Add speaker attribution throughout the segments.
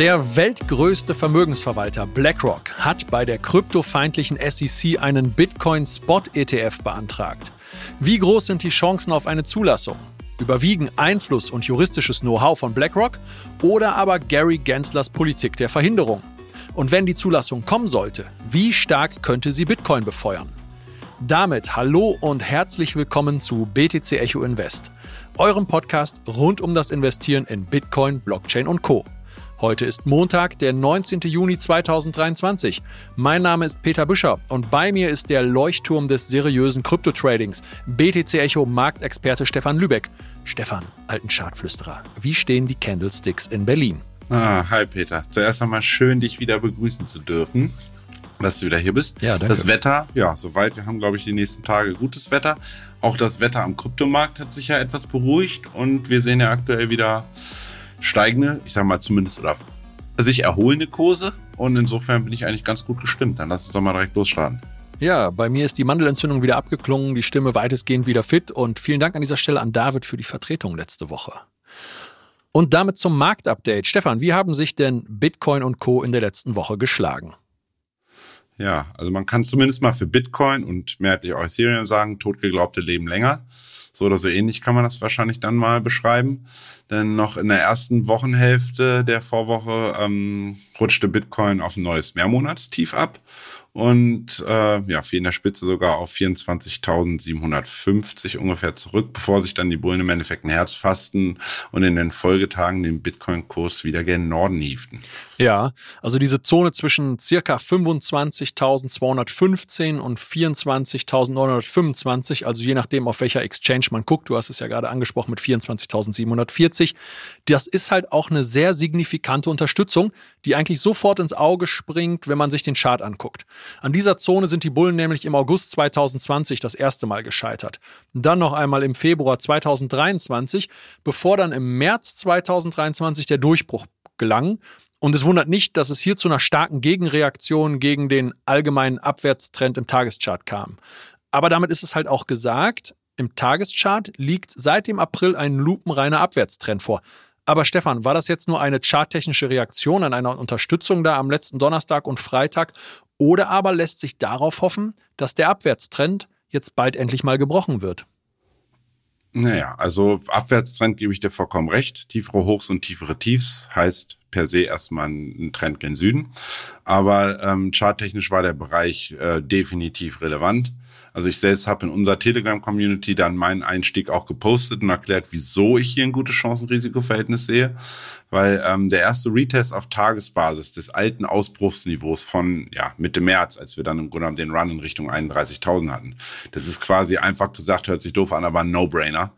Speaker 1: Der weltgrößte Vermögensverwalter BlackRock hat bei der kryptofeindlichen SEC einen Bitcoin Spot ETF beantragt. Wie groß sind die Chancen auf eine Zulassung? Überwiegen Einfluss und juristisches Know-how von BlackRock oder aber Gary Genslers Politik der Verhinderung? Und wenn die Zulassung kommen sollte, wie stark könnte sie Bitcoin befeuern? Damit hallo und herzlich willkommen zu BTC Echo Invest, eurem Podcast rund um das Investieren in Bitcoin, Blockchain und Co. Heute ist Montag, der 19. Juni 2023. Mein Name ist Peter Büscher und bei mir ist der Leuchtturm des seriösen Krypto-Tradings, BTC Echo Marktexperte Stefan Lübeck. Stefan, alten Chartflüsterer, wie stehen die Candlesticks in Berlin?
Speaker 2: Ah, hi Peter. Zuerst einmal schön, dich wieder begrüßen zu dürfen dass du wieder hier bist. Ja, danke. Das Wetter, ja, soweit. Wir haben, glaube ich, die nächsten Tage gutes Wetter. Auch das Wetter am Kryptomarkt hat sich ja etwas beruhigt und wir sehen ja aktuell wieder steigende, ich sage mal zumindest, oder sich erholende Kurse. Und insofern bin ich eigentlich ganz gut gestimmt. Dann lass uns doch mal direkt losstarten.
Speaker 1: Ja, bei mir ist die Mandelentzündung wieder abgeklungen, die Stimme weitestgehend wieder fit und vielen Dank an dieser Stelle an David für die Vertretung letzte Woche. Und damit zum Marktupdate. Stefan, wie haben sich denn Bitcoin und Co. in der letzten Woche geschlagen?
Speaker 2: Ja, also man kann zumindest mal für Bitcoin und mehrheitlich auch Ethereum sagen, totgeglaubte leben länger. So oder so ähnlich kann man das wahrscheinlich dann mal beschreiben. Denn noch in der ersten Wochenhälfte der Vorwoche ähm, rutschte Bitcoin auf ein neues Mehrmonatstief ab und äh, ja, fiel in der Spitze sogar auf 24.750 ungefähr zurück, bevor sich dann die Bullen im Endeffekt ein Herz fassten und in den Folgetagen den Bitcoin-Kurs wieder gen Norden hieften.
Speaker 1: Ja, also diese Zone zwischen circa 25.215 und 24.925, also je nachdem, auf welcher Exchange man guckt, du hast es ja gerade angesprochen mit 24.740, das ist halt auch eine sehr signifikante Unterstützung, die eigentlich sofort ins Auge springt, wenn man sich den Chart anguckt. An dieser Zone sind die Bullen nämlich im August 2020 das erste Mal gescheitert. Dann noch einmal im Februar 2023, bevor dann im März 2023 der Durchbruch gelang. Und es wundert nicht, dass es hier zu einer starken Gegenreaktion gegen den allgemeinen Abwärtstrend im Tageschart kam. Aber damit ist es halt auch gesagt, im Tageschart liegt seit dem April ein lupenreiner Abwärtstrend vor. Aber Stefan, war das jetzt nur eine charttechnische Reaktion an einer Unterstützung da am letzten Donnerstag und Freitag oder aber lässt sich darauf hoffen, dass der Abwärtstrend jetzt bald endlich mal gebrochen wird?
Speaker 2: Naja, also Abwärtstrend gebe ich dir vollkommen recht. Tiefere Hochs und tiefere Tiefs heißt per se erstmal ein Trend gen Süden. Aber ähm, charttechnisch war der Bereich äh, definitiv relevant. Also ich selbst habe in unserer Telegram-Community dann meinen Einstieg auch gepostet und erklärt, wieso ich hier ein gutes Chancen-Risiko-Verhältnis sehe. Weil ähm, der erste Retest auf Tagesbasis des alten Ausbruchsniveaus von ja, Mitte März, als wir dann im Grunde genommen den Run in Richtung 31.000 hatten, das ist quasi einfach gesagt, hört sich doof an, aber ein No-Brainer.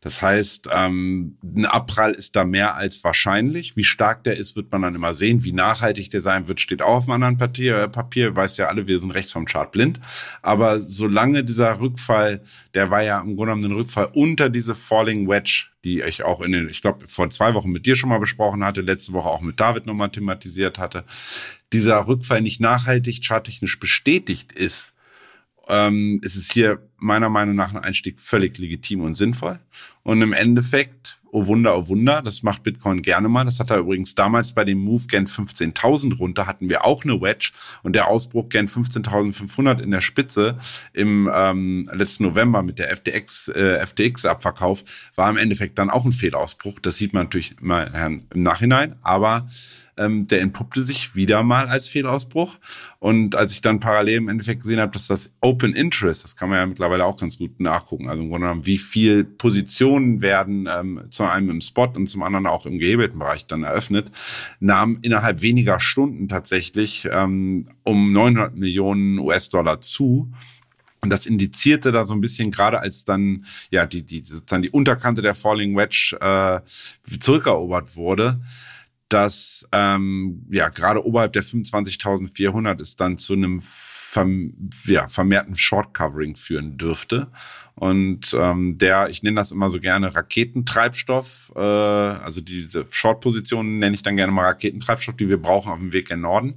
Speaker 2: Das heißt, ähm, ein Abprall ist da mehr als wahrscheinlich. Wie stark der ist, wird man dann immer sehen. Wie nachhaltig der sein wird, steht auch auf einem anderen Papier. Äh, Papier weiß ja alle, wir sind rechts vom Chart blind. Aber solange dieser Rückfall, der war ja im Grunde genommen ein Rückfall unter diese Falling Wedge, die ich auch in den, ich glaube, vor zwei Wochen mit dir schon mal besprochen hatte, letzte Woche auch mit David nochmal thematisiert hatte, dieser Rückfall nicht nachhaltig charttechnisch bestätigt ist, ähm, ist es hier meiner Meinung nach ein Einstieg völlig legitim und sinnvoll. Und im Endeffekt, oh Wunder, oh Wunder, das macht Bitcoin gerne mal. Das hat er übrigens damals bei dem Move Gen 15.000 runter, hatten wir auch eine Wedge und der Ausbruch Gen 15.500 in der Spitze im ähm, letzten November mit der FTX, äh, FTX-Abverkauf war im Endeffekt dann auch ein Fehlausbruch. Das sieht man natürlich mal im Nachhinein, aber ähm, der entpuppte sich wieder mal als Fehlausbruch. Und als ich dann parallel im Endeffekt gesehen habe, dass das Open Interest, das kann man ja mittlerweile auch ganz gut nachgucken, also im Grunde genommen, wie viel Positionen werden ähm, zum einen im Spot und zum anderen auch im gehebelten Bereich dann eröffnet, nahm innerhalb weniger Stunden tatsächlich ähm, um 900 Millionen US-Dollar zu. Und das indizierte da so ein bisschen, gerade als dann ja die, die sozusagen die Unterkante der Falling Wedge äh, zurückerobert wurde, dass ähm, ja gerade oberhalb der 25.400 es dann zu einem verm ja, vermehrten Short-Covering führen dürfte. Und ähm, der, ich nenne das immer so gerne Raketentreibstoff, äh, also diese Short-Positionen nenne ich dann gerne mal Raketentreibstoff, die wir brauchen auf dem Weg in Norden.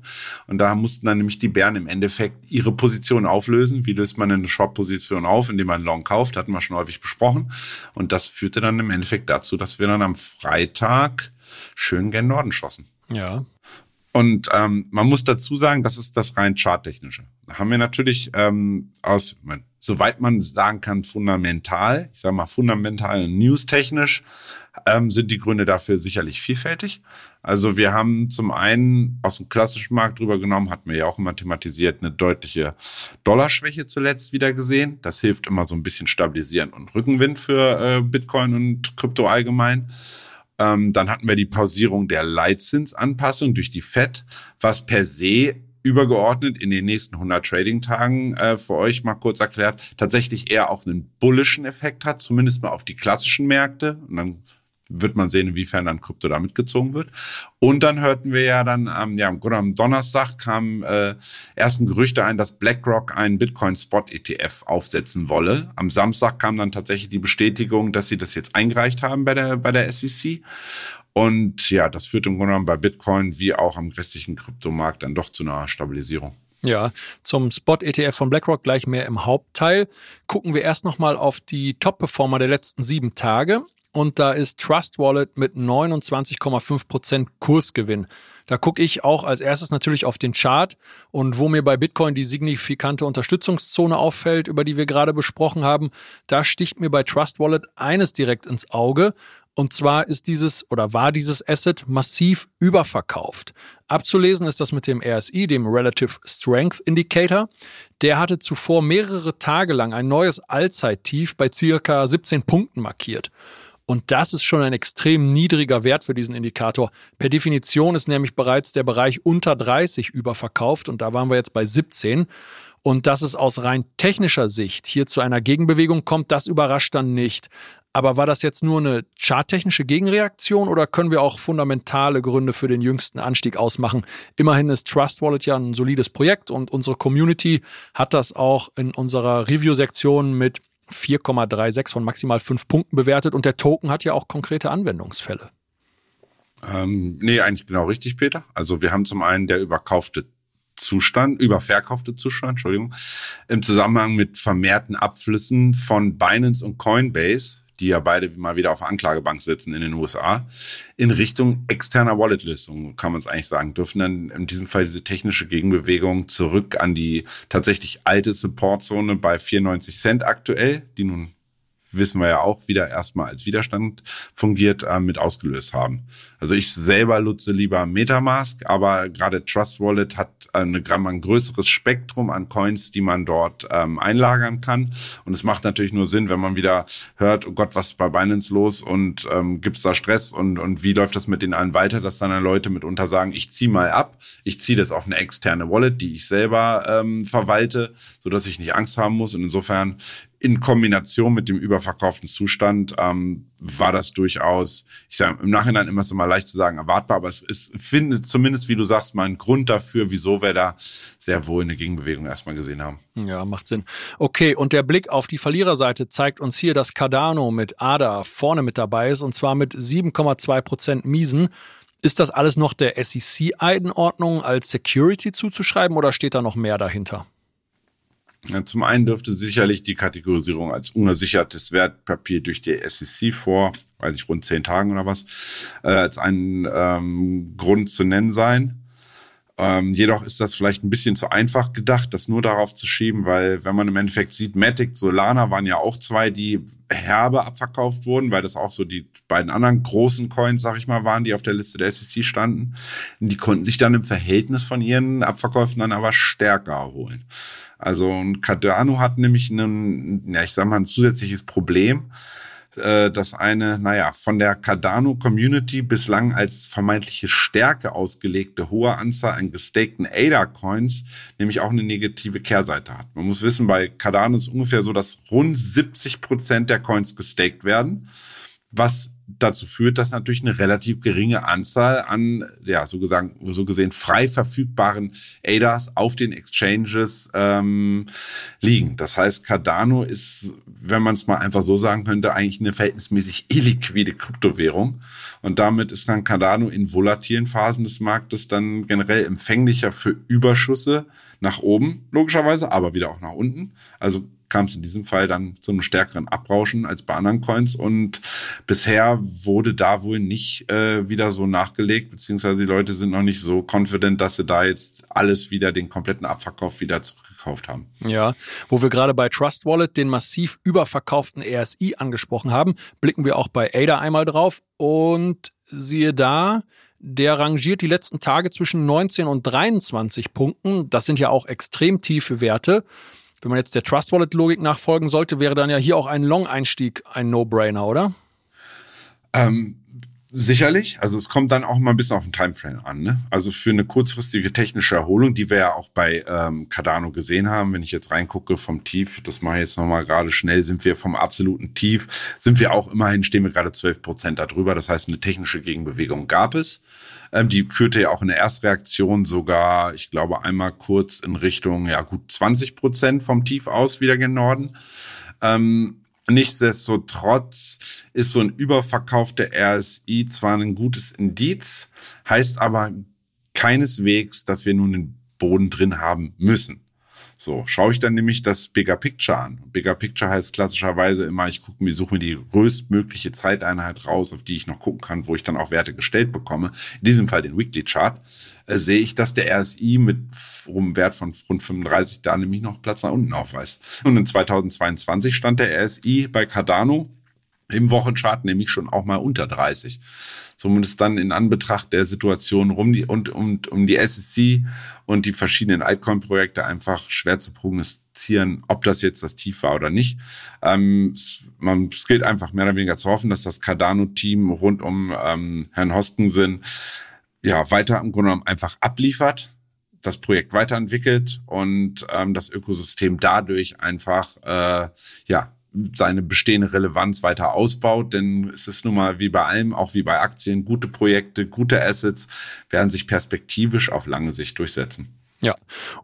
Speaker 2: Und da mussten dann nämlich die Bären im Endeffekt ihre Position auflösen. Wie löst man eine Short-Position auf, indem man Long kauft? Hatten wir schon häufig besprochen. Und das führte dann im Endeffekt dazu, dass wir dann am Freitag schön gen Norden schossen.
Speaker 1: Ja,
Speaker 2: Und ähm, man muss dazu sagen, das ist das rein charttechnische. Da haben wir natürlich ähm, aus, mein, soweit man sagen kann, fundamental, ich sage mal fundamental newstechnisch, ähm, sind die Gründe dafür sicherlich vielfältig. Also wir haben zum einen aus dem klassischen Markt drüber genommen, hatten wir ja auch immer thematisiert, eine deutliche Dollarschwäche zuletzt wieder gesehen. Das hilft immer so ein bisschen stabilisieren und Rückenwind für äh, Bitcoin und Krypto allgemein. Ähm, dann hatten wir die Pausierung der Leitzinsanpassung durch die FED, was per se übergeordnet in den nächsten 100 Trading-Tagen äh, für euch mal kurz erklärt, tatsächlich eher auch einen bullischen Effekt hat, zumindest mal auf die klassischen Märkte. Und dann wird man sehen, inwiefern dann Krypto da mitgezogen wird. Und dann hörten wir ja dann am, ja, am Donnerstag kamen äh, ersten Gerüchte ein, dass BlackRock einen Bitcoin-Spot-ETF aufsetzen wolle. Am Samstag kam dann tatsächlich die Bestätigung, dass sie das jetzt eingereicht haben bei der, bei der SEC. Und ja, das führt im Grunde genommen bei Bitcoin wie auch am restlichen Kryptomarkt dann doch zu einer Stabilisierung.
Speaker 1: Ja, zum Spot-ETF von BlackRock gleich mehr im Hauptteil. Gucken wir erst nochmal auf die Top-Performer der letzten sieben Tage und da ist Trust Wallet mit 29,5% Kursgewinn. Da gucke ich auch als erstes natürlich auf den Chart und wo mir bei Bitcoin die signifikante Unterstützungszone auffällt, über die wir gerade besprochen haben, da sticht mir bei Trust Wallet eines direkt ins Auge und zwar ist dieses oder war dieses Asset massiv überverkauft. Abzulesen ist das mit dem RSI, dem Relative Strength Indicator. Der hatte zuvor mehrere Tage lang ein neues Allzeittief bei circa 17 Punkten markiert. Und das ist schon ein extrem niedriger Wert für diesen Indikator. Per Definition ist nämlich bereits der Bereich unter 30 überverkauft und da waren wir jetzt bei 17. Und dass es aus rein technischer Sicht hier zu einer Gegenbewegung kommt, das überrascht dann nicht. Aber war das jetzt nur eine charttechnische Gegenreaktion oder können wir auch fundamentale Gründe für den jüngsten Anstieg ausmachen? Immerhin ist Trust Wallet ja ein solides Projekt und unsere Community hat das auch in unserer Review-Sektion mit 4,36 von maximal 5 Punkten bewertet und der Token hat ja auch konkrete Anwendungsfälle.
Speaker 2: Ähm, nee, eigentlich genau richtig, Peter. Also wir haben zum einen der überkaufte Zustand, überverkaufte Zustand, Entschuldigung, im Zusammenhang mit vermehrten Abflüssen von Binance und Coinbase die ja beide mal wieder auf Anklagebank sitzen in den USA, in Richtung externer Wallet-Lösungen, kann man es eigentlich sagen, dürfen dann in diesem Fall diese technische Gegenbewegung zurück an die tatsächlich alte Supportzone bei 94 Cent aktuell, die nun wissen wir ja auch, wieder erstmal als Widerstand fungiert, äh, mit ausgelöst haben. Also ich selber nutze lieber Metamask, aber gerade Trust Wallet hat eine, ein größeres Spektrum an Coins, die man dort ähm, einlagern kann. Und es macht natürlich nur Sinn, wenn man wieder hört, oh Gott, was ist bei Binance los und ähm, gibt da Stress und, und wie läuft das mit den allen weiter, dass dann Leute mitunter sagen, ich ziehe mal ab, ich ziehe das auf eine externe Wallet, die ich selber ähm, verwalte, so dass ich nicht Angst haben muss. Und insofern in Kombination mit dem überverkauften Zustand ähm, war das durchaus, ich sage im Nachhinein immer so mal leicht zu sagen, erwartbar, aber es ist, findet zumindest, wie du sagst, mal einen Grund dafür, wieso wir da sehr wohl eine Gegenbewegung erstmal gesehen haben.
Speaker 1: Ja, macht Sinn. Okay, und der Blick auf die Verliererseite zeigt uns hier, dass Cardano mit ADA vorne mit dabei ist und zwar mit 7,2 Prozent Miesen. Ist das alles noch der SEC-Einordnung als Security zuzuschreiben oder steht da noch mehr dahinter?
Speaker 2: Zum einen dürfte sicherlich die Kategorisierung als ungesichertes Wertpapier durch die SEC vor, weiß ich, rund zehn Tagen oder was, äh, als ein ähm, Grund zu nennen sein. Ähm, jedoch ist das vielleicht ein bisschen zu einfach gedacht, das nur darauf zu schieben, weil wenn man im Endeffekt sieht, Matic, Solana waren ja auch zwei, die herbe abverkauft wurden, weil das auch so die beiden anderen großen Coins, sag ich mal, waren, die auf der Liste der SEC standen. Die konnten sich dann im Verhältnis von ihren Abverkäufen dann aber stärker erholen. Also ein Cardano hat nämlich ein, ja, ich sag mal, ein zusätzliches Problem, äh, das eine, naja, von der Cardano-Community bislang als vermeintliche Stärke ausgelegte hohe Anzahl an gestakten ADA-Coins nämlich auch eine negative Kehrseite hat. Man muss wissen, bei Cardano ist ungefähr so, dass rund 70 Prozent der Coins gestaked werden, was dazu führt, dass natürlich eine relativ geringe Anzahl an, ja, so, gesagt, so gesehen frei verfügbaren ADAs auf den Exchanges ähm, liegen. Das heißt, Cardano ist, wenn man es mal einfach so sagen könnte, eigentlich eine verhältnismäßig illiquide Kryptowährung. Und damit ist dann Cardano in volatilen Phasen des Marktes dann generell empfänglicher für Überschüsse nach oben, logischerweise, aber wieder auch nach unten. Also kam es in diesem Fall dann zu einem stärkeren Abrauschen als bei anderen Coins. Und bisher wurde da wohl nicht äh, wieder so nachgelegt, beziehungsweise die Leute sind noch nicht so confident, dass sie da jetzt alles wieder, den kompletten Abverkauf wieder zurückgekauft haben.
Speaker 1: Ja, wo wir gerade bei Trust Wallet den massiv überverkauften RSI angesprochen haben, blicken wir auch bei ADA einmal drauf und siehe da, der rangiert die letzten Tage zwischen 19 und 23 Punkten. Das sind ja auch extrem tiefe Werte. Wenn man jetzt der Trust Wallet Logik nachfolgen sollte, wäre dann ja hier auch ein Long-Einstieg ein No-Brainer, oder?
Speaker 2: Ähm, sicherlich. Also es kommt dann auch mal ein bisschen auf den Timeframe an. Ne? Also für eine kurzfristige technische Erholung, die wir ja auch bei ähm, Cardano gesehen haben, wenn ich jetzt reingucke vom Tief, das mache ich jetzt nochmal gerade schnell, sind wir vom absoluten Tief, sind wir auch immerhin, stehen wir gerade 12 Prozent darüber. Das heißt, eine technische Gegenbewegung gab es. Ähm, die führte ja auch in der Erstreaktion sogar, ich glaube, einmal kurz in Richtung, ja gut 20 Prozent vom Tief aus wieder gen Norden. Ähm, Nichtsdestotrotz ist so ein Überverkauf der RSI zwar ein gutes Indiz, heißt aber keineswegs, dass wir nun einen Boden drin haben müssen. So, schaue ich dann nämlich das Bigger Picture an. Bigger Picture heißt klassischerweise immer, ich gucke mir, suche mir die größtmögliche Zeiteinheit raus, auf die ich noch gucken kann, wo ich dann auch Werte gestellt bekomme. In diesem Fall den Weekly Chart, äh, sehe ich, dass der RSI mit einem Wert von rund 35 da nämlich noch Platz nach unten aufweist. Und in 2022 stand der RSI bei Cardano im Wochenchart nämlich schon auch mal unter 30 zumindest dann in Anbetracht der Situation rum die, und um, um die SEC und die verschiedenen Altcoin-Projekte einfach schwer zu prognostizieren, ob das jetzt das Tief war oder nicht. Ähm, man, es gilt einfach mehr oder weniger zu hoffen, dass das Cardano-Team rund um ähm, Herrn Hoskensen ja weiter im Grunde genommen einfach abliefert das Projekt weiterentwickelt und ähm, das Ökosystem dadurch einfach äh, ja seine bestehende Relevanz weiter ausbaut, denn es ist nun mal wie bei allem, auch wie bei Aktien, gute Projekte, gute Assets werden sich perspektivisch auf lange Sicht durchsetzen.
Speaker 1: Ja,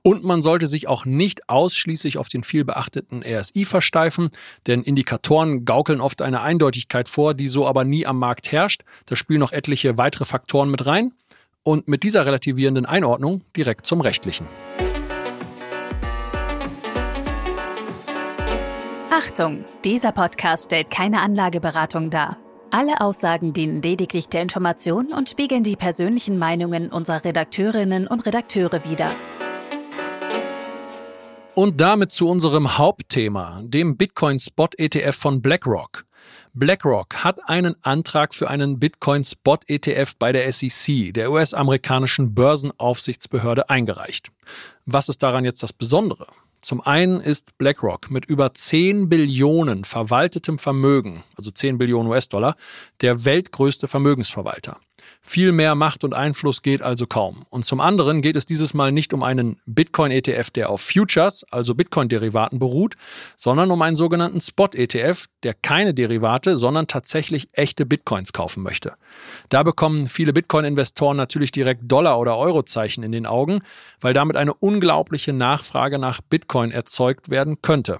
Speaker 1: und man sollte sich auch nicht ausschließlich auf den viel beachteten RSI versteifen, denn Indikatoren gaukeln oft eine Eindeutigkeit vor, die so aber nie am Markt herrscht. Da spielen noch etliche weitere Faktoren mit rein. Und mit dieser relativierenden Einordnung direkt zum Rechtlichen.
Speaker 3: Achtung, dieser Podcast stellt keine Anlageberatung dar. Alle Aussagen dienen lediglich der Information und spiegeln die persönlichen Meinungen unserer Redakteurinnen und Redakteure wider.
Speaker 1: Und damit zu unserem Hauptthema, dem Bitcoin Spot ETF von BlackRock. BlackRock hat einen Antrag für einen Bitcoin Spot ETF bei der SEC, der US-amerikanischen Börsenaufsichtsbehörde, eingereicht. Was ist daran jetzt das Besondere? Zum einen ist BlackRock mit über 10 Billionen verwaltetem Vermögen, also 10 Billionen US-Dollar, der weltgrößte Vermögensverwalter. Viel mehr Macht und Einfluss geht also kaum. Und zum anderen geht es dieses Mal nicht um einen Bitcoin-ETF, der auf Futures, also Bitcoin-Derivaten beruht, sondern um einen sogenannten Spot-ETF, der keine Derivate, sondern tatsächlich echte Bitcoins kaufen möchte. Da bekommen viele Bitcoin-Investoren natürlich direkt Dollar- oder Eurozeichen in den Augen, weil damit eine unglaubliche Nachfrage nach Bitcoin erzeugt werden könnte.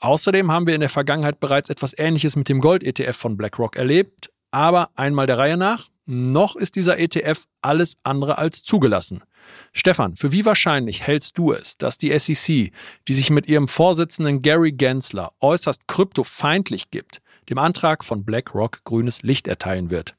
Speaker 1: Außerdem haben wir in der Vergangenheit bereits etwas Ähnliches mit dem Gold-ETF von BlackRock erlebt, aber einmal der Reihe nach, noch ist dieser ETF alles andere als zugelassen. Stefan, für wie wahrscheinlich hältst du es, dass die SEC, die sich mit ihrem Vorsitzenden Gary Gensler äußerst kryptofeindlich gibt, dem Antrag von BlackRock grünes Licht erteilen wird?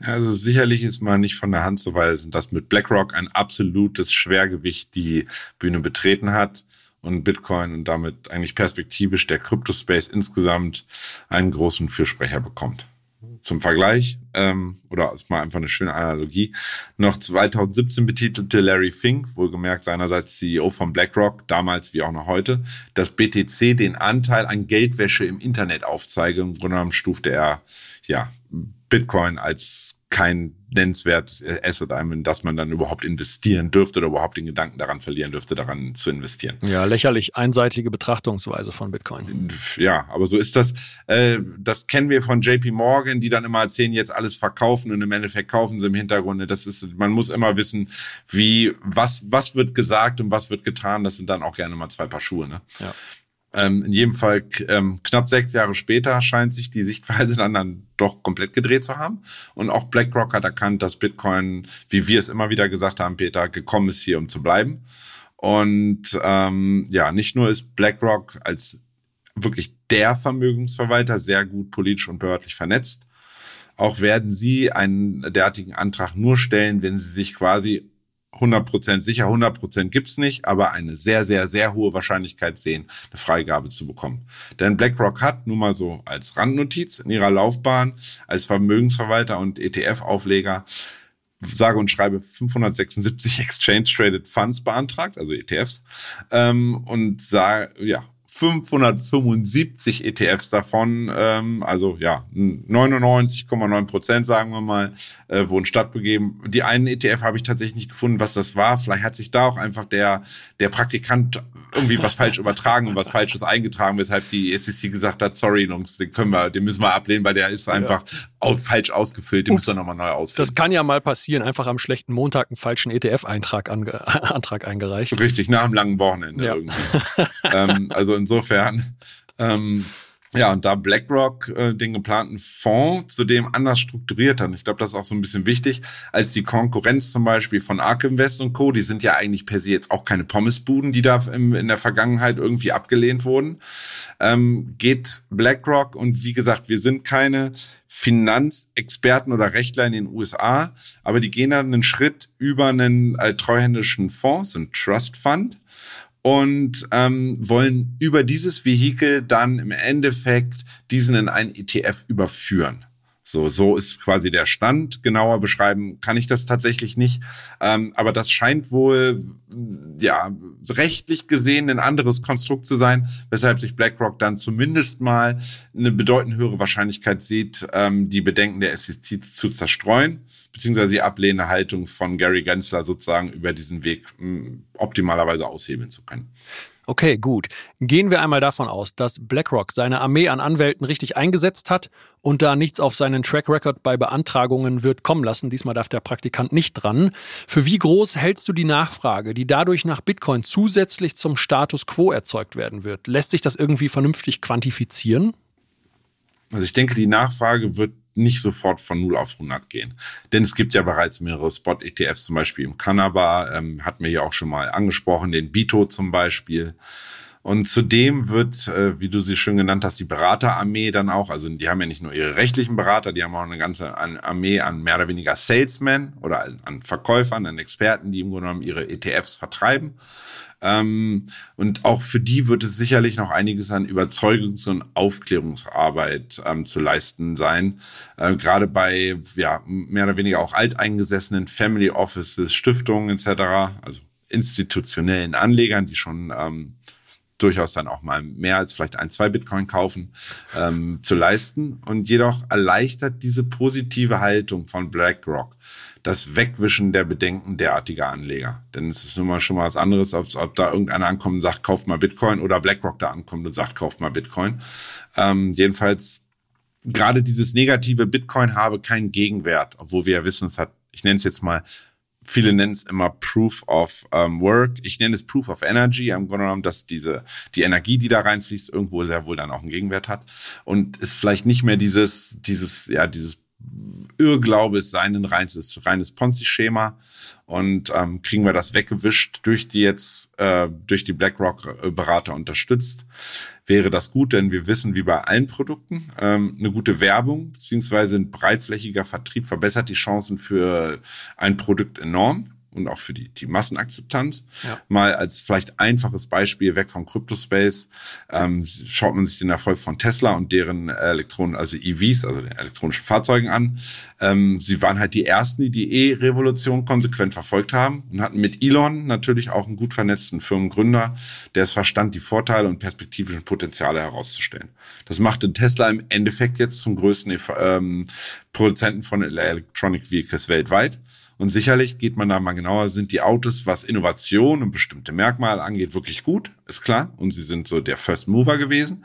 Speaker 2: Also sicherlich ist man nicht von der Hand zu weisen, dass mit BlackRock ein absolutes Schwergewicht die Bühne betreten hat und Bitcoin und damit eigentlich perspektivisch der Kryptospace insgesamt einen großen Fürsprecher bekommt zum Vergleich, ähm, oder ist mal einfach eine schöne Analogie, noch 2017 betitelte Larry Fink, wohlgemerkt seinerseits CEO von BlackRock, damals wie auch noch heute, dass BTC den Anteil an Geldwäsche im Internet aufzeige. Im Grunde genommen stufte er ja Bitcoin als kein nennenswertes Asset ein, in das man dann überhaupt investieren dürfte oder überhaupt den Gedanken daran verlieren dürfte, daran zu investieren.
Speaker 1: Ja, lächerlich einseitige Betrachtungsweise von Bitcoin.
Speaker 2: Ja, aber so ist das. Äh, das kennen wir von JP Morgan, die dann immer erzählen, jetzt alles verkaufen und im Endeffekt kaufen sie im Hintergrund. Das ist, man muss immer wissen, wie, was, was wird gesagt und was wird getan. Das sind dann auch gerne mal zwei Paar Schuhe. Ne? Ja. Ähm, in jedem Fall ähm, knapp sechs Jahre später scheint sich die Sichtweise dann, dann doch komplett gedreht zu haben. Und auch BlackRock hat erkannt, dass Bitcoin, wie wir es immer wieder gesagt haben, Peter, gekommen ist hier, um zu bleiben. Und ähm, ja, nicht nur ist BlackRock als wirklich der Vermögensverwalter sehr gut politisch und behördlich vernetzt, auch werden sie einen derartigen Antrag nur stellen, wenn sie sich quasi 100% sicher, 100% gibt's nicht, aber eine sehr, sehr, sehr hohe Wahrscheinlichkeit sehen, eine Freigabe zu bekommen. Denn BlackRock hat nun mal so als Randnotiz in ihrer Laufbahn als Vermögensverwalter und ETF-Aufleger sage und schreibe 576 Exchange Traded Funds beantragt, also ETFs, ähm, und sage, ja, 575 ETFs davon, ähm, also ja, 99,9 Prozent, sagen wir mal, äh, wurden stattbegeben. Die einen ETF habe ich tatsächlich nicht gefunden, was das war. Vielleicht hat sich da auch einfach der, der Praktikant irgendwie was falsch übertragen und was Falsches eingetragen, weshalb die SEC gesagt hat, sorry Jungs, den können wir, den müssen wir ablehnen, weil der ist einfach ja. Falsch ausgefüllt, den Ups, müssen wir nochmal neu ausfüllen.
Speaker 1: Das kann ja mal passieren, einfach am schlechten Montag einen falschen ETF-Eintrag Antrag eingereicht.
Speaker 2: Richtig, nach einem langen Wochenende ja. irgendwie. ähm, also insofern, ähm, ja, und da BlackRock äh, den geplanten Fonds zudem anders strukturiert hat, ich glaube, das ist auch so ein bisschen wichtig, als die Konkurrenz zum Beispiel von Ark Invest und Co., die sind ja eigentlich per se jetzt auch keine Pommesbuden, die da im, in der Vergangenheit irgendwie abgelehnt wurden, ähm, geht BlackRock und wie gesagt, wir sind keine Finanzexperten oder Rechtler in den USA, aber die gehen dann einen Schritt über einen äh, treuhändischen Fonds, einen Trust Fund, und ähm, wollen über dieses Vehikel dann im Endeffekt diesen in ein ETF überführen. So, so ist quasi der Stand. Genauer beschreiben kann ich das tatsächlich nicht. Ähm, aber das scheint wohl, ja, rechtlich gesehen ein anderes Konstrukt zu sein, weshalb sich BlackRock dann zumindest mal eine bedeutend höhere Wahrscheinlichkeit sieht, ähm, die Bedenken der SEC zu zerstreuen beziehungsweise die ablehnende Haltung von Gary Gensler sozusagen über diesen Weg hm, optimalerweise aushebeln zu können.
Speaker 1: Okay, gut. Gehen wir einmal davon aus, dass BlackRock seine Armee an Anwälten richtig eingesetzt hat und da nichts auf seinen Track Record bei Beantragungen wird kommen lassen. Diesmal darf der Praktikant nicht dran. Für wie groß hältst du die Nachfrage, die dadurch nach Bitcoin zusätzlich zum Status quo erzeugt werden wird? Lässt sich das irgendwie vernünftig quantifizieren?
Speaker 2: Also ich denke, die Nachfrage wird nicht sofort von 0 auf 100 gehen. Denn es gibt ja bereits mehrere Spot-ETFs, zum Beispiel im Kanaba, ähm, hatten wir ja auch schon mal angesprochen, den Bito zum Beispiel. Und zudem wird, äh, wie du sie schön genannt hast, die Beraterarmee dann auch, also die haben ja nicht nur ihre rechtlichen Berater, die haben auch eine ganze Armee an mehr oder weniger Salesmen oder an Verkäufern, an Experten, die im Grunde genommen ihre ETFs vertreiben. Ähm, und auch für die wird es sicherlich noch einiges an Überzeugungs- und Aufklärungsarbeit ähm, zu leisten sein. Äh, Gerade bei ja, mehr oder weniger auch alteingesessenen Family Offices, Stiftungen etc., also institutionellen Anlegern, die schon ähm, durchaus dann auch mal mehr als vielleicht ein, zwei Bitcoin kaufen, ähm, zu leisten. Und jedoch erleichtert diese positive Haltung von BlackRock das Wegwischen der Bedenken derartiger Anleger. Denn es ist nun mal schon mal was anderes, ob, ob da irgendeiner ankommt und sagt, kauft mal Bitcoin oder BlackRock da ankommt und sagt, kauft mal Bitcoin. Ähm, jedenfalls gerade dieses negative Bitcoin habe keinen Gegenwert, obwohl wir ja wissen, es hat, ich nenne es jetzt mal, viele nennen es immer Proof of um, Work. Ich nenne es Proof of Energy. Im Grunde genommen, dass diese, die Energie, die da reinfließt, irgendwo sehr wohl dann auch einen Gegenwert hat. Und es vielleicht nicht mehr dieses, dieses, ja, dieses Irrglaube ist sein ein reines, reines Ponzi-Schema und ähm, kriegen wir das weggewischt durch die jetzt äh, durch die BlackRock-Berater unterstützt, wäre das gut, denn wir wissen, wie bei allen Produkten, ähm, eine gute Werbung beziehungsweise ein breitflächiger Vertrieb verbessert die Chancen für ein Produkt enorm und auch für die, die Massenakzeptanz. Ja. Mal als vielleicht einfaches Beispiel weg vom Crypto-Space ähm, schaut man sich den Erfolg von Tesla und deren Elektronen, also EVs, also den elektronischen Fahrzeugen an. Ähm, sie waren halt die ersten, die die E-Revolution konsequent verfolgt haben und hatten mit Elon natürlich auch einen gut vernetzten Firmengründer, der es verstand, die Vorteile und perspektivischen Potenziale herauszustellen. Das machte Tesla im Endeffekt jetzt zum größten ähm, Produzenten von Electronic Vehicles weltweit. Und sicherlich geht man da mal genauer, sind die Autos, was Innovation und bestimmte Merkmale angeht, wirklich gut. Ist klar. Und sie sind so der First Mover gewesen.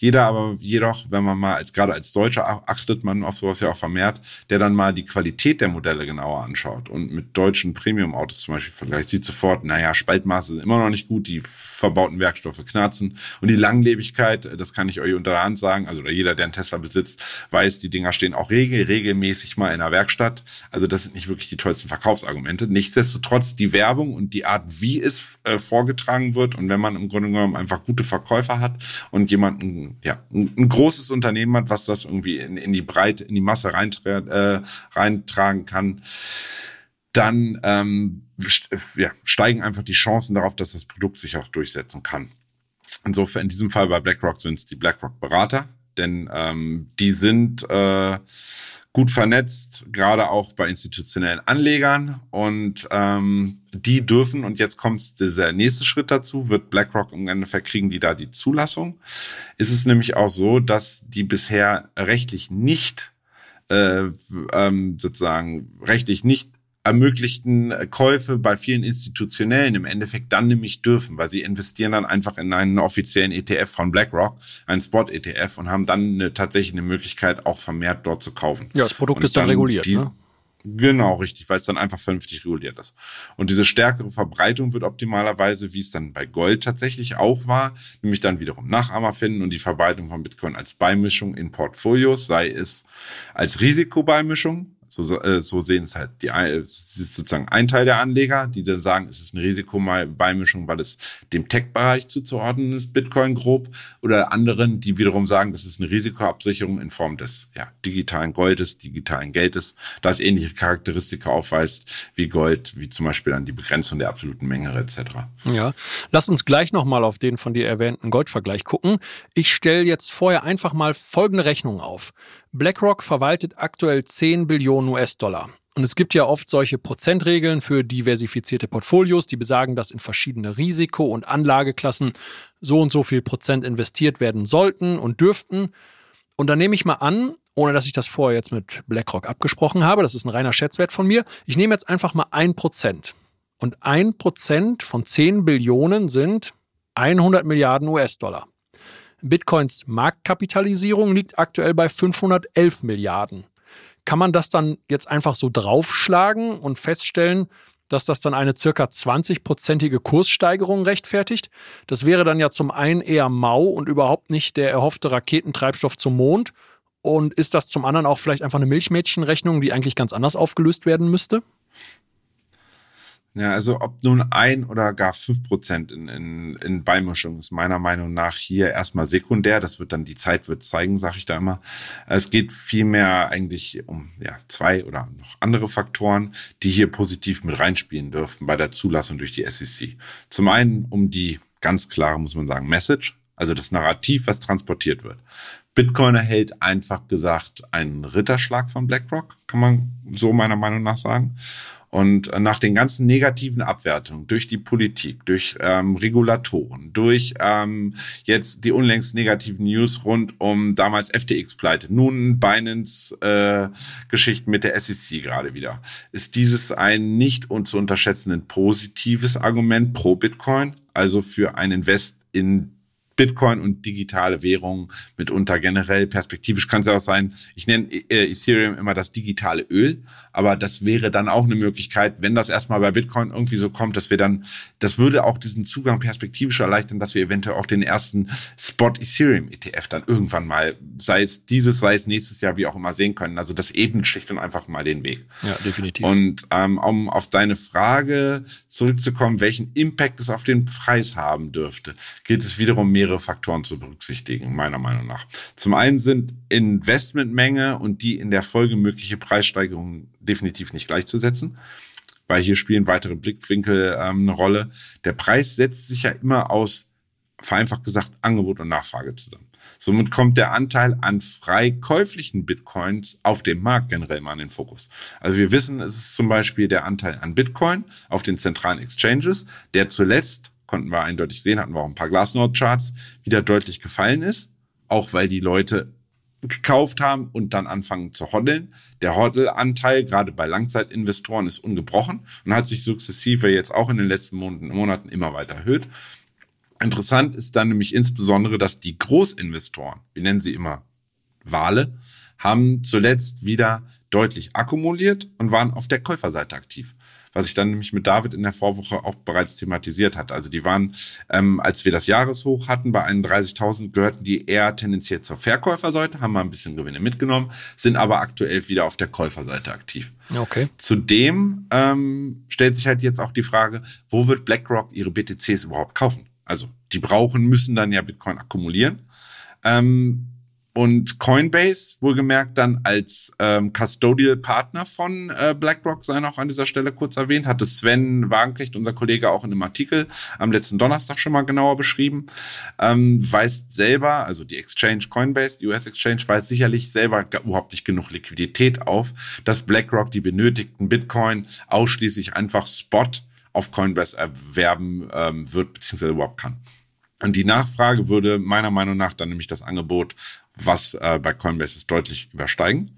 Speaker 2: Jeder aber jedoch, wenn man mal als gerade als Deutscher achtet man auf sowas ja auch vermehrt, der dann mal die Qualität der Modelle genauer anschaut und mit deutschen Premium-Autos zum Beispiel vergleicht, sieht sofort, naja, Spaltmaße sind immer noch nicht gut, die verbauten Werkstoffe knarzen und die Langlebigkeit, das kann ich euch unter der Hand sagen, also jeder, der einen Tesla besitzt, weiß, die Dinger stehen auch regel, regelmäßig mal in der Werkstatt. Also das sind nicht wirklich die tollsten Verkaufsargumente. Nichtsdestotrotz die Werbung und die Art, wie es äh, vorgetragen wird und wenn man im Grunde genommen einfach gute Verkäufer hat und jemanden ja, ein, ein, großes Unternehmen hat, was das irgendwie in, in die Breite, in die Masse reintra äh, reintragen kann, dann ähm, ja, steigen einfach die Chancen darauf, dass das Produkt sich auch durchsetzen kann. Insofern in diesem Fall bei BlackRock sind es die BlackRock-Berater, denn ähm, die sind äh, gut vernetzt, gerade auch bei institutionellen Anlegern. Und ähm, die dürfen, und jetzt kommt der nächste Schritt dazu, wird BlackRock im Endeffekt kriegen die da die Zulassung. Ist es nämlich auch so, dass die bisher rechtlich nicht äh, ähm, sozusagen rechtlich nicht ermöglichten Käufe bei vielen Institutionellen im Endeffekt dann nämlich dürfen, weil sie investieren dann einfach in einen offiziellen ETF von BlackRock, einen Spot-ETF und haben dann eine, tatsächlich eine Möglichkeit, auch vermehrt dort zu kaufen.
Speaker 1: Ja, das Produkt und ist dann, dann reguliert. Die, ne?
Speaker 2: Genau, richtig, weil es dann einfach vernünftig reguliert ist. Und diese stärkere Verbreitung wird optimalerweise, wie es dann bei Gold tatsächlich auch war, nämlich dann wiederum Nachahmer finden und die Verbreitung von Bitcoin als Beimischung in Portfolios, sei es als Risikobeimischung, so, äh, so sehen es halt die sozusagen ein Teil der Anleger, die dann sagen, es ist eine Risikobeimischung, weil es dem Tech-Bereich zuzuordnen ist, Bitcoin grob, oder anderen, die wiederum sagen, das ist eine Risikoabsicherung in Form des ja, digitalen Goldes, digitalen Geldes, das ähnliche Charakteristika aufweist wie Gold, wie zum Beispiel dann die Begrenzung der absoluten Menge etc.
Speaker 1: Ja, lass uns gleich nochmal auf den von dir erwähnten Goldvergleich gucken. Ich stelle jetzt vorher einfach mal folgende Rechnung auf. BlackRock verwaltet aktuell 10 Billionen US-Dollar. Und es gibt ja oft solche Prozentregeln für diversifizierte Portfolios, die besagen, dass in verschiedene Risiko- und Anlageklassen so und so viel Prozent investiert werden sollten und dürften. Und dann nehme ich mal an, ohne dass ich das vorher jetzt mit BlackRock abgesprochen habe, das ist ein reiner Schätzwert von mir, ich nehme jetzt einfach mal ein Prozent. Und ein Prozent von 10 Billionen sind 100 Milliarden US-Dollar. Bitcoins Marktkapitalisierung liegt aktuell bei 511 Milliarden. Kann man das dann jetzt einfach so draufschlagen und feststellen, dass das dann eine circa 20-prozentige Kurssteigerung rechtfertigt? Das wäre dann ja zum einen eher mau und überhaupt nicht der erhoffte Raketentreibstoff zum Mond. Und ist das zum anderen auch vielleicht einfach eine Milchmädchenrechnung, die eigentlich ganz anders aufgelöst werden müsste?
Speaker 2: Ja, also ob nun ein oder gar fünf Prozent in, in, in Beimischung ist meiner Meinung nach hier erstmal sekundär. Das wird dann die Zeit wird zeigen, sage ich da immer. Es geht vielmehr eigentlich um ja, zwei oder noch andere Faktoren, die hier positiv mit reinspielen dürfen bei der Zulassung durch die SEC. Zum einen um die ganz klare, muss man sagen, Message, also das Narrativ, was transportiert wird. Bitcoin erhält einfach gesagt einen Ritterschlag von BlackRock, kann man so meiner Meinung nach sagen. Und nach den ganzen negativen Abwertungen durch die Politik, durch ähm, Regulatoren, durch ähm, jetzt die unlängst negativen News rund um damals FTX-Pleite, nun Binance-Geschichten äh, mit der SEC gerade wieder, ist dieses ein nicht zu unterschätzenden positives Argument pro Bitcoin, also für ein Invest in Bitcoin und digitale Währungen mitunter generell perspektivisch kann es ja auch sein, ich nenne äh, Ethereum immer das digitale Öl, aber das wäre dann auch eine Möglichkeit, wenn das erstmal bei Bitcoin irgendwie so kommt, dass wir dann, das würde auch diesen Zugang perspektivisch erleichtern, dass wir eventuell auch den ersten Spot Ethereum ETF dann irgendwann mal, sei es dieses, sei es nächstes Jahr, wie auch immer sehen können. Also das eben schlicht und einfach mal den Weg.
Speaker 1: Ja, definitiv.
Speaker 2: Und ähm, um auf deine Frage zurückzukommen, welchen Impact es auf den Preis haben dürfte, gilt es wiederum mehrere mehrere Faktoren zu berücksichtigen, meiner Meinung nach. Zum einen sind Investmentmenge und die in der Folge mögliche Preissteigerung definitiv nicht gleichzusetzen, weil hier spielen weitere Blickwinkel ähm, eine Rolle. Der Preis setzt sich ja immer aus, vereinfacht gesagt, Angebot und Nachfrage zusammen. Somit kommt der Anteil an frei käuflichen Bitcoins auf dem Markt generell mal in den Fokus. Also wir wissen, es ist zum Beispiel der Anteil an Bitcoin auf den zentralen Exchanges, der zuletzt konnten wir eindeutig sehen, hatten wir auch ein paar Glassnode-Charts, wieder deutlich gefallen ist, auch weil die Leute gekauft haben und dann anfangen zu hoddeln. Der Hoddelanteil, gerade bei Langzeitinvestoren, ist ungebrochen und hat sich sukzessive jetzt auch in den letzten Monaten, Monaten immer weiter erhöht. Interessant ist dann nämlich insbesondere, dass die Großinvestoren, wir nennen sie immer Wale, haben zuletzt wieder deutlich akkumuliert und waren auf der Käuferseite aktiv was ich dann nämlich mit David in der Vorwoche auch bereits thematisiert hatte. Also die waren, ähm, als wir das Jahreshoch hatten, bei 31.000 gehörten die eher tendenziell zur Verkäuferseite, haben mal ein bisschen Gewinne mitgenommen, sind aber aktuell wieder auf der Käuferseite aktiv.
Speaker 1: Okay.
Speaker 2: Zudem ähm, stellt sich halt jetzt auch die Frage, wo wird BlackRock ihre BTCs überhaupt kaufen? Also die brauchen, müssen dann ja Bitcoin akkumulieren. Ähm, und Coinbase, wohlgemerkt, dann als ähm, Custodial Partner von äh, BlackRock, sei noch an dieser Stelle kurz erwähnt, hatte Sven Wagenknecht, unser Kollege, auch in einem Artikel am letzten Donnerstag schon mal genauer beschrieben, ähm, weist selber, also die Exchange Coinbase, die US Exchange, weist sicherlich selber überhaupt nicht genug Liquidität auf, dass BlackRock die benötigten Bitcoin ausschließlich einfach Spot auf Coinbase erwerben ähm, wird, beziehungsweise überhaupt kann. Und die Nachfrage würde meiner Meinung nach dann nämlich das Angebot was äh, bei Coinbase ist, deutlich übersteigen.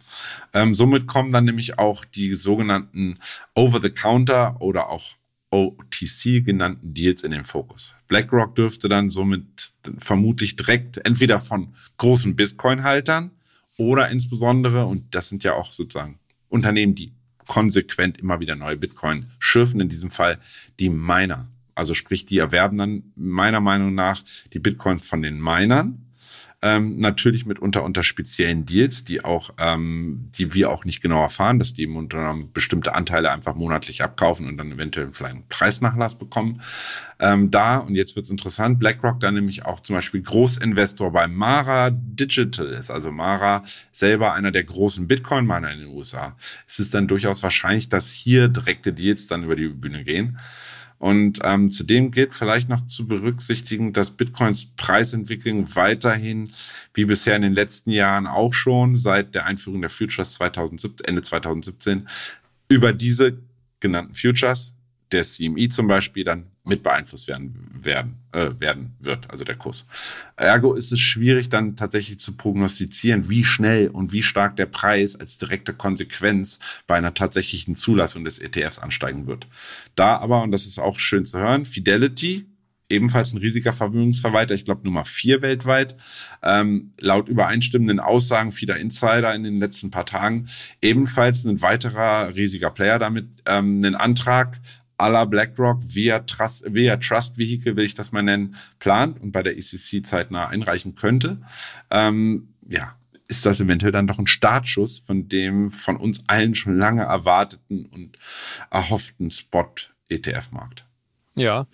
Speaker 2: Ähm, somit kommen dann nämlich auch die sogenannten Over-the-Counter oder auch OTC genannten Deals in den Fokus. BlackRock dürfte dann somit vermutlich direkt entweder von großen Bitcoin-Haltern oder insbesondere, und das sind ja auch sozusagen Unternehmen, die konsequent immer wieder neue Bitcoin schürfen, in diesem Fall die Miner. Also sprich, die erwerben dann meiner Meinung nach die Bitcoin von den Minern ähm, natürlich mitunter unter speziellen Deals, die auch, ähm, die wir auch nicht genau erfahren, dass die unter bestimmte Anteile einfach monatlich abkaufen und dann eventuell vielleicht einen Preisnachlass bekommen. Ähm, da, und jetzt wird's interessant, BlackRock dann nämlich auch zum Beispiel Großinvestor bei Mara Digital ist, also Mara selber einer der großen Bitcoin-Miner in den USA. Es ist dann durchaus wahrscheinlich, dass hier direkte Deals dann über die Bühne gehen. Und ähm, zudem gilt vielleicht noch zu berücksichtigen, dass Bitcoins Preisentwicklung weiterhin, wie bisher in den letzten Jahren auch schon, seit der Einführung der Futures 2017, Ende 2017, über diese genannten Futures, der CME zum Beispiel, dann mit beeinflusst werden, werden, äh, werden wird, also der Kurs. Ergo ist es schwierig dann tatsächlich zu prognostizieren, wie schnell und wie stark der Preis als direkte Konsequenz bei einer tatsächlichen Zulassung des ETFs ansteigen wird. Da aber, und das ist auch schön zu hören, Fidelity, ebenfalls ein riesiger Vermögensverwalter, ich glaube Nummer vier weltweit, ähm, laut übereinstimmenden Aussagen vieler Insider in den letzten paar Tagen, ebenfalls ein weiterer riesiger Player damit, ähm, einen Antrag la BlackRock via Trust, via Trust Vehicle, will ich das mal nennen, plant und bei der ECC zeitnah einreichen könnte, ähm, ja, ist das eventuell dann doch ein Startschuss von dem von uns allen schon lange erwarteten und erhofften Spot-ETF-Markt.
Speaker 1: Ja.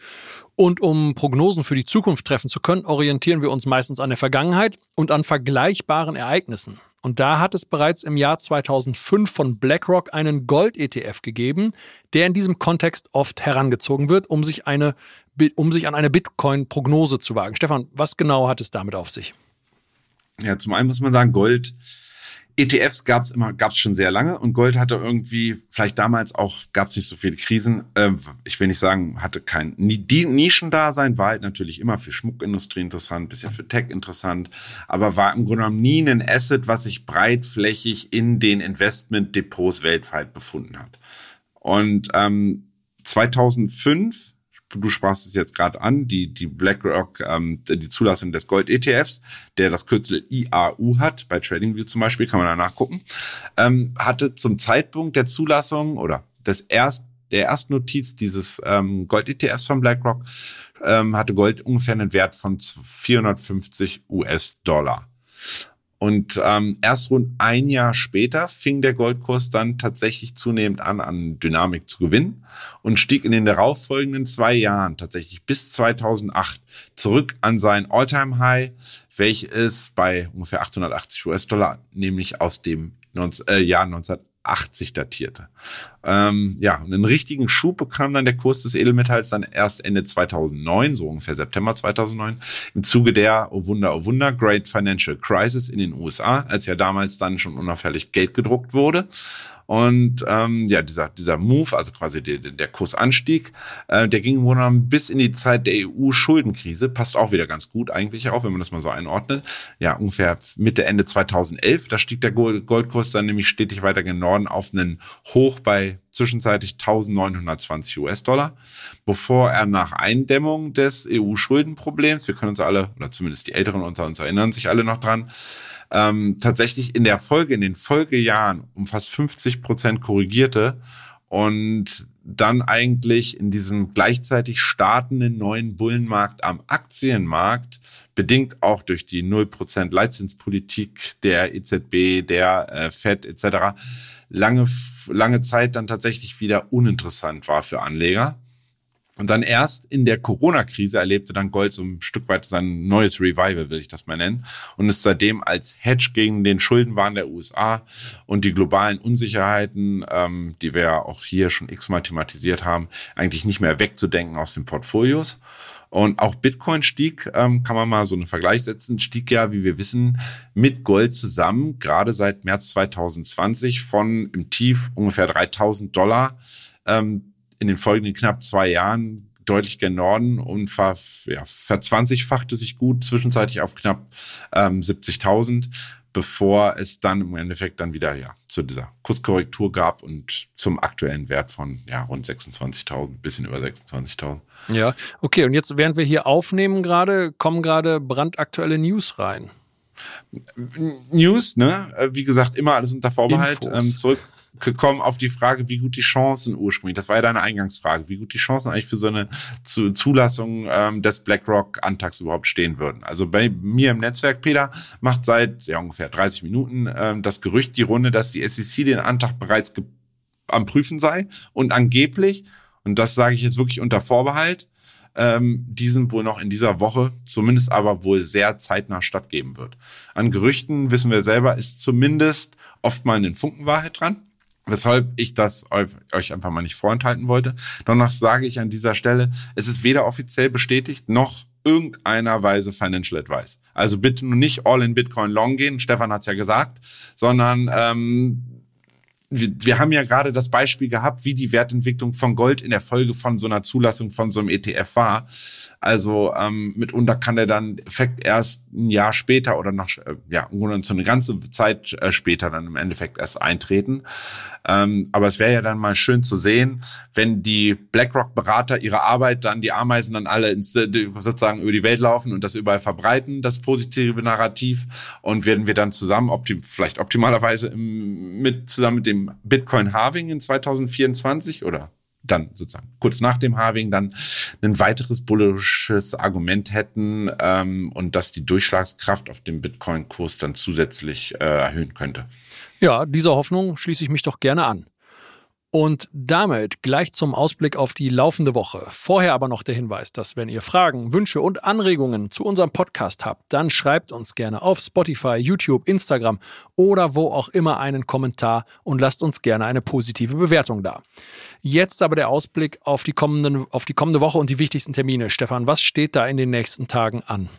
Speaker 1: Und um Prognosen für die Zukunft treffen zu können, orientieren wir uns meistens an der Vergangenheit und an vergleichbaren Ereignissen. Und da hat es bereits im Jahr 2005 von BlackRock einen Gold-ETF gegeben, der in diesem Kontext oft herangezogen wird, um sich, eine, um sich an eine Bitcoin-Prognose zu wagen. Stefan, was genau hat es damit auf sich?
Speaker 2: Ja, zum einen muss man sagen, Gold ETFs gab es immer, gab es schon sehr lange und Gold hatte irgendwie, vielleicht damals auch, gab es nicht so viele Krisen. Ähm, ich will nicht sagen, hatte kein die Nischendasein, war halt natürlich immer für Schmuckindustrie interessant, bisschen für Tech interessant, aber war im Grunde genommen nie ein Asset, was sich breitflächig in den Investmentdepots weltweit befunden hat. Und ähm, 2005 du sprachst es jetzt gerade an, die, die BlackRock, ähm, die Zulassung des Gold-ETFs, der das Kürzel IAU hat, bei TradingView zum Beispiel, kann man da nachgucken, ähm, hatte zum Zeitpunkt der Zulassung oder des erst, der ersten Notiz dieses ähm, Gold-ETFs von BlackRock, ähm, hatte Gold ungefähr einen Wert von 450 US-Dollar. Und ähm, erst rund ein Jahr später fing der Goldkurs dann tatsächlich zunehmend an, an Dynamik zu gewinnen und stieg in den darauffolgenden zwei Jahren tatsächlich bis 2008 zurück an sein All-Time-High, welches bei ungefähr 880 US-Dollar, nämlich aus dem 19, äh, Jahr 1980 datierte. Ähm, ja, und einen richtigen Schub bekam dann der Kurs des Edelmetalls dann erst Ende 2009, so ungefähr September 2009, im Zuge der, oh Wunder, oh Wunder, Great Financial Crisis in den USA, als ja damals dann schon unauffällig Geld gedruckt wurde. Und ähm, ja, dieser, dieser Move, also quasi der, der Kursanstieg, äh, der ging wohl bis in die Zeit der EU-Schuldenkrise, passt auch wieder ganz gut eigentlich auch, wenn man das mal so einordnet. Ja, ungefähr Mitte, Ende 2011, da stieg der Goldkurs dann nämlich stetig weiter gen Norden auf einen Hoch bei zwischenzeitlich 1920 US-Dollar, bevor er nach Eindämmung des EU-Schuldenproblems, wir können uns alle, oder zumindest die Älteren unter uns erinnern sich alle noch dran, ähm, tatsächlich in der Folge, in den Folgejahren um fast 50 Prozent korrigierte und dann eigentlich in diesem gleichzeitig startenden neuen Bullenmarkt am Aktienmarkt, bedingt auch durch die 0% Leitzinspolitik der EZB, der äh, FED etc., lange, lange Zeit dann tatsächlich wieder uninteressant war für Anleger. Und dann erst in der Corona-Krise erlebte dann Gold so ein Stück weit sein neues Revival, will ich das mal nennen, und ist seitdem als Hedge gegen den Schuldenwahn der USA und die globalen Unsicherheiten, ähm, die wir ja auch hier schon x-mal thematisiert haben, eigentlich nicht mehr wegzudenken aus den Portfolios. Und auch Bitcoin stieg, ähm, kann man mal so einen Vergleich setzen, stieg ja, wie wir wissen, mit Gold zusammen, gerade seit März 2020 von im Tief ungefähr 3000 Dollar ähm, in den folgenden knapp zwei Jahren deutlich gen Norden und ver, ja, verzwanzigfachte sich gut zwischenzeitlich auf knapp ähm, 70.000, bevor es dann im Endeffekt dann wieder ja zu dieser Kurskorrektur gab und zum aktuellen Wert von ja rund 26.000, bisschen über 26.000.
Speaker 1: Ja, okay. Und jetzt, während wir hier aufnehmen gerade, kommen gerade brandaktuelle News rein.
Speaker 2: News, ne? Wie gesagt, immer alles unter Vorbehalt. Ähm, zurück gekommen auf die Frage, wie gut die Chancen ursprünglich, das war ja deine Eingangsfrage, wie gut die Chancen eigentlich für so eine Zulassung ähm, des BlackRock-Antrags überhaupt stehen würden. Also bei mir im Netzwerk, Peter, macht seit ja, ungefähr 30 Minuten ähm, das Gerücht die Runde, dass die SEC den Antrag bereits am Prüfen sei und angeblich, und das sage ich jetzt wirklich unter Vorbehalt, ähm, diesen wohl noch in dieser Woche, zumindest aber wohl sehr zeitnah stattgeben wird. An Gerüchten wissen wir selber, ist zumindest oft mal eine Funkenwahrheit dran weshalb ich das euch einfach mal nicht vorenthalten wollte. Dennoch sage ich an dieser Stelle, es ist weder offiziell bestätigt noch irgendeiner Weise Financial Advice. Also bitte nur nicht all in Bitcoin long gehen, Stefan hat es ja gesagt, sondern ähm, wir, wir haben ja gerade das Beispiel gehabt, wie die Wertentwicklung von Gold in der Folge von so einer Zulassung von so einem ETF war. Also ähm, mitunter kann der dann Effekt erst ein Jahr später oder noch, äh, ja, so eine ganze Zeit äh, später dann im Endeffekt erst eintreten. Ähm, aber es wäre ja dann mal schön zu sehen, wenn die BlackRock-Berater ihre Arbeit dann, die Ameisen dann alle ins, äh, sozusagen über die Welt laufen und das überall verbreiten, das positive Narrativ. Und werden wir dann zusammen, optim, vielleicht optimalerweise im, mit, zusammen mit dem Bitcoin-Halving in 2024 oder dann sozusagen kurz nach dem Halving dann ein weiteres bullisches Argument hätten ähm, und das die Durchschlagskraft auf dem Bitcoin-Kurs dann zusätzlich äh, erhöhen könnte.
Speaker 1: Ja, dieser Hoffnung schließe ich mich doch gerne an. Und damit gleich zum Ausblick auf die laufende Woche. Vorher aber noch der Hinweis, dass wenn ihr Fragen, Wünsche und Anregungen zu unserem Podcast habt, dann schreibt uns gerne auf Spotify, YouTube, Instagram oder wo auch immer einen Kommentar und lasst uns gerne eine positive Bewertung da. Jetzt aber der Ausblick auf die, kommenden, auf die kommende Woche und die wichtigsten Termine. Stefan, was steht da in den nächsten Tagen an?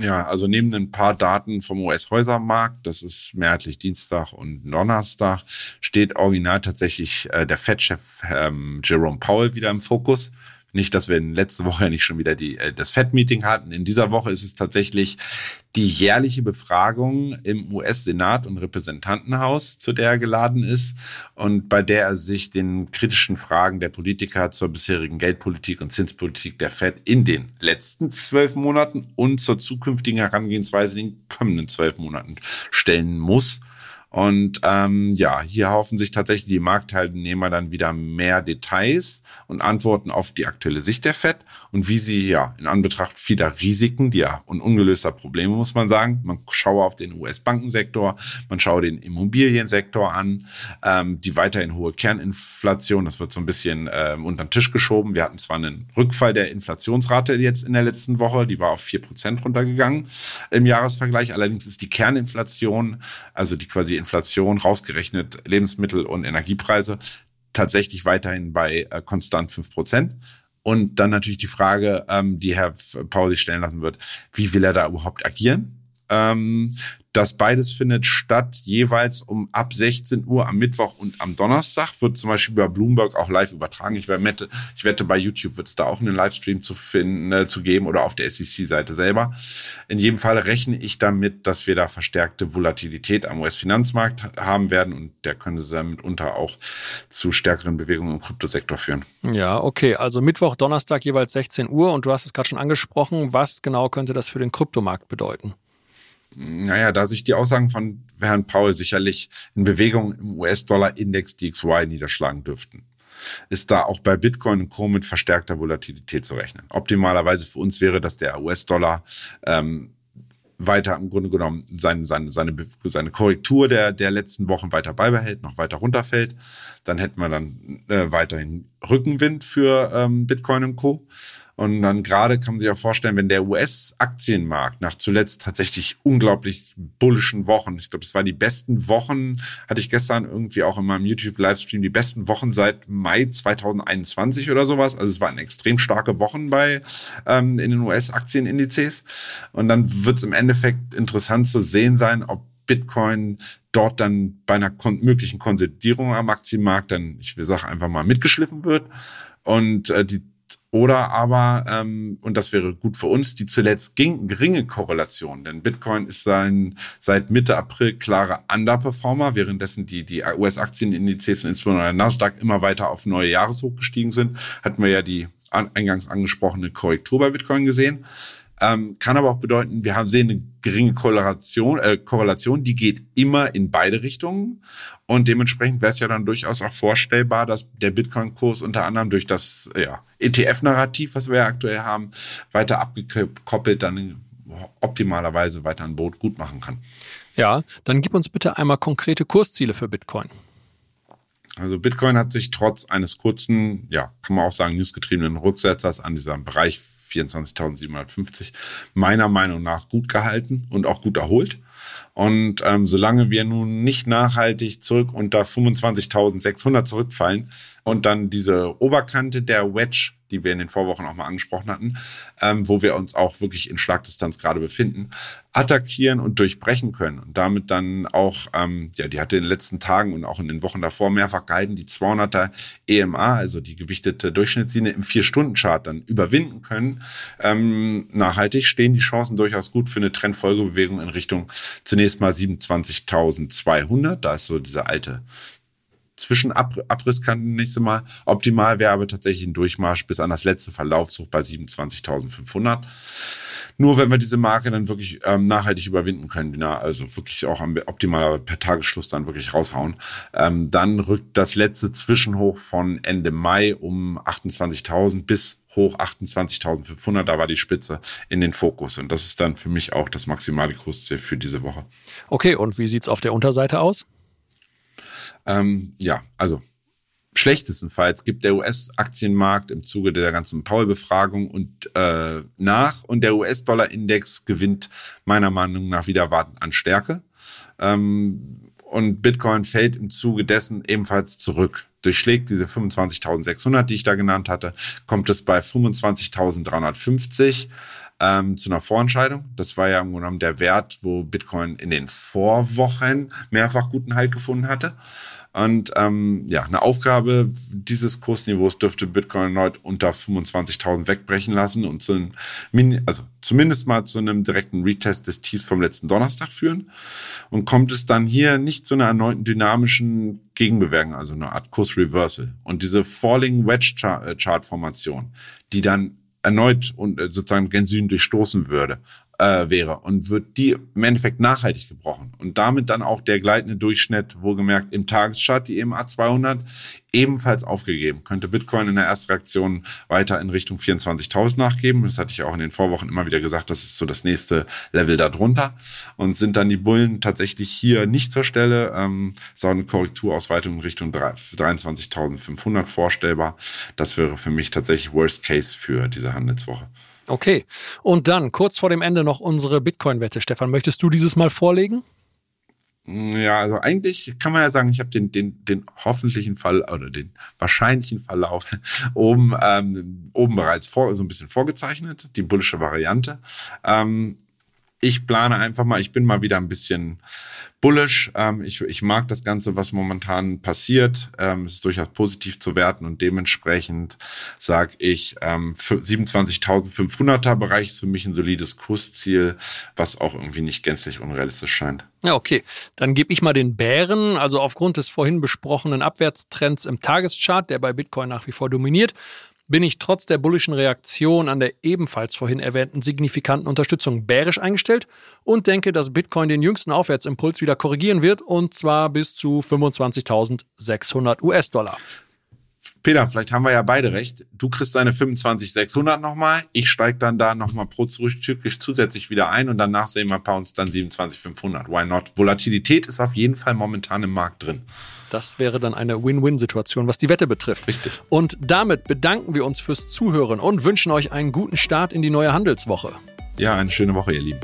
Speaker 2: Ja, also neben ein paar Daten vom US-Häusermarkt, das ist mehrheitlich Dienstag und Donnerstag, steht original tatsächlich äh, der Fed-Chef ähm, Jerome Powell wieder im Fokus. Nicht, dass wir in letzte Woche nicht schon wieder die, äh, das FED-Meeting hatten. In dieser Woche ist es tatsächlich die jährliche Befragung im US-Senat und Repräsentantenhaus, zu der er geladen ist und bei der er sich den kritischen Fragen der Politiker zur bisherigen Geldpolitik und Zinspolitik der FED in den letzten zwölf Monaten und zur zukünftigen Herangehensweise in den kommenden zwölf Monaten stellen muss. Und ähm, ja, hier hoffen sich tatsächlich die Marktteilnehmer dann wieder mehr Details und Antworten auf die aktuelle Sicht der FED und wie sie ja in Anbetracht vieler Risiken, die ja und ungelöster Probleme, muss man sagen, man schaue auf den US-Bankensektor, man schaue den Immobiliensektor an, ähm, die weiterhin hohe Kerninflation, das wird so ein bisschen ähm, unter den Tisch geschoben. Wir hatten zwar einen Rückfall der Inflationsrate jetzt in der letzten Woche, die war auf vier Prozent runtergegangen im Jahresvergleich, allerdings ist die Kerninflation, also die quasi Inflation rausgerechnet Lebensmittel und Energiepreise tatsächlich weiterhin bei äh, konstant fünf Prozent. Und dann natürlich die Frage, ähm, die Herr Paul sich stellen lassen wird, wie will er da überhaupt agieren? Ähm, Das beides findet statt jeweils um ab 16 Uhr am Mittwoch und am Donnerstag. Wird zum Beispiel bei Bloomberg auch live übertragen. Ich wette, ich wette bei YouTube wird es da auch einen Livestream zu finden, äh, zu geben oder auf der SEC-Seite selber. In jedem Fall rechne ich damit, dass wir da verstärkte Volatilität am US-Finanzmarkt haben werden und der könnte mitunter auch zu stärkeren Bewegungen im Kryptosektor führen.
Speaker 1: Ja, okay. Also Mittwoch, Donnerstag jeweils 16 Uhr und du hast es gerade schon angesprochen. Was genau könnte das für den Kryptomarkt bedeuten?
Speaker 2: Naja, da sich die Aussagen von Herrn Paul sicherlich in Bewegung im US-Dollar-Index DXY niederschlagen dürften, ist da auch bei Bitcoin und Co. mit verstärkter Volatilität zu rechnen. Optimalerweise für uns wäre, dass der US-Dollar ähm, weiter im Grunde genommen seine, seine, seine, seine Korrektur der, der letzten Wochen weiter beibehält, noch weiter runterfällt. Dann hätten wir dann äh, weiterhin Rückenwind für ähm, Bitcoin und Co. Und dann gerade kann man sich auch vorstellen, wenn der US-Aktienmarkt nach zuletzt tatsächlich unglaublich bullischen Wochen, ich glaube, es waren die besten Wochen, hatte ich gestern irgendwie auch in meinem YouTube-Livestream, die besten Wochen seit Mai 2021 oder sowas. Also es waren extrem starke Wochen bei ähm, in den US-Aktienindizes. Und dann wird es im Endeffekt interessant zu sehen sein, ob Bitcoin dort dann bei einer kon möglichen Konsolidierung am Aktienmarkt dann, ich will sagen, einfach mal mitgeschliffen wird. Und äh, die oder aber, ähm, und das wäre gut für uns, die zuletzt ging, geringe Korrelation. Denn Bitcoin ist sein, seit Mitte April klarer Underperformer, währenddessen die, die US-Aktienindizes und insbesondere der Nasdaq immer weiter auf neue Jahreshoch gestiegen sind. Hatten wir ja die eingangs angesprochene Korrektur bei Bitcoin gesehen. Ähm, kann aber auch bedeuten, wir haben sehen eine geringe Korrelation, äh, Korrelation, die geht immer in beide Richtungen. Und dementsprechend wäre es ja dann durchaus auch vorstellbar, dass der Bitcoin-Kurs unter anderem durch das ja, ETF-Narrativ, was wir ja aktuell haben, weiter abgekoppelt dann optimalerweise weiter ein Boot gut machen kann.
Speaker 1: Ja, dann gib uns bitte einmal konkrete Kursziele für Bitcoin.
Speaker 2: Also Bitcoin hat sich trotz eines kurzen, ja, kann man auch sagen, newsgetriebenen Rücksetzers an diesem Bereich 24.750 meiner Meinung nach gut gehalten und auch gut erholt. Und ähm, solange wir nun nicht nachhaltig zurück unter 25.600 zurückfallen und dann diese Oberkante der Wedge die wir in den Vorwochen auch mal angesprochen hatten, ähm, wo wir uns auch wirklich in Schlagdistanz gerade befinden, attackieren und durchbrechen können. Und damit dann auch, ähm, ja, die hatte in den letzten Tagen und auch in den Wochen davor mehrfach gehalten, die 200er EMA, also die gewichtete Durchschnittslinie im Vier-Stunden-Chart dann überwinden können. Ähm, nachhaltig stehen die Chancen durchaus gut für eine Trendfolgebewegung in Richtung zunächst mal 27.200. Da ist so dieser alte Zwischenabrisskanten nächste Mal. Optimal wäre aber tatsächlich ein Durchmarsch bis an das letzte Verlaufszug bei 27.500. Nur wenn wir diese Marke dann wirklich ähm, nachhaltig überwinden können, na, also wirklich auch am optimaler per Tagesschluss dann wirklich raushauen, ähm, dann rückt das letzte Zwischenhoch von Ende Mai um 28.000 bis hoch 28.500, da war die Spitze in den Fokus. Und das ist dann für mich auch das maximale Kursziel für diese Woche.
Speaker 1: Okay, und wie sieht's auf der Unterseite aus?
Speaker 2: Ähm, ja, also schlechtestenfalls gibt der US-Aktienmarkt im Zuge der ganzen Paul-Befragung und äh, nach und der US-Dollar-Index gewinnt meiner Meinung nach wieder an Stärke. Ähm, und Bitcoin fällt im Zuge dessen ebenfalls zurück. Durchschlägt diese 25.600, die ich da genannt hatte, kommt es bei 25.350 ähm, zu einer Vorentscheidung. Das war ja im Grunde genommen der Wert, wo Bitcoin in den Vorwochen mehrfach guten Halt gefunden hatte. Und ähm, ja, eine Aufgabe dieses Kursniveaus dürfte Bitcoin heute unter 25.000 wegbrechen lassen und zu einem, also zumindest mal zu einem direkten Retest des Tiefs vom letzten Donnerstag führen. Und kommt es dann hier nicht zu einer erneuten dynamischen Gegenbewegung, also eine Art Kursreversal. Und diese Falling Wedge Chart Formation, die dann erneut und äh, sozusagen gen Süden durchstoßen würde äh, wäre und wird die im Endeffekt nachhaltig gebrochen und damit dann auch der gleitende Durchschnitt, wohlgemerkt im Tageschart, die EMA 200, ebenfalls aufgegeben. Könnte Bitcoin in der ersten Reaktion weiter in Richtung 24.000 nachgeben. Das hatte ich auch in den Vorwochen immer wieder gesagt, das ist so das nächste Level darunter. Und sind dann die Bullen tatsächlich hier nicht zur Stelle, ähm, sondern Korrekturausweitung in Richtung 23.500 vorstellbar. Das wäre für mich tatsächlich Worst Case für diese Handelswoche.
Speaker 1: Okay. Und dann kurz vor dem Ende noch unsere Bitcoin-Wette. Stefan, möchtest du dieses Mal vorlegen?
Speaker 2: Ja, also eigentlich kann man ja sagen, ich habe den, den, den hoffentlichen Fall oder den wahrscheinlichen Verlauf oben, ähm, oben bereits vor, so ein bisschen vorgezeichnet, die bullische Variante. Ähm, ich plane einfach mal, ich bin mal wieder ein bisschen bullish. Ähm, ich, ich mag das Ganze, was momentan passiert. Ähm, es ist durchaus positiv zu werten und dementsprechend sage ich, ähm, 27.500er Bereich ist für mich ein solides Kursziel, was auch irgendwie nicht gänzlich unrealistisch scheint.
Speaker 1: Ja, okay. Dann gebe ich mal den Bären, also aufgrund des vorhin besprochenen Abwärtstrends im Tageschart, der bei Bitcoin nach wie vor dominiert, bin ich trotz der bullischen Reaktion an der ebenfalls vorhin erwähnten signifikanten Unterstützung bärisch eingestellt und denke, dass Bitcoin den jüngsten Aufwärtsimpuls wieder korrigieren wird und zwar bis zu 25.600 US-Dollar.
Speaker 2: Peter, vielleicht haben wir ja beide recht. Du kriegst deine 25.600 nochmal. Ich steige dann da nochmal prozyklisch zusätzlich wieder ein und danach sehen wir bei uns dann 27.500. Why not? Volatilität ist auf jeden Fall momentan im Markt drin.
Speaker 1: Das wäre dann eine Win-Win-Situation, was die Wette betrifft.
Speaker 2: Richtig.
Speaker 1: Und damit bedanken wir uns fürs Zuhören und wünschen euch einen guten Start in die neue Handelswoche.
Speaker 2: Ja, eine schöne Woche, ihr Lieben.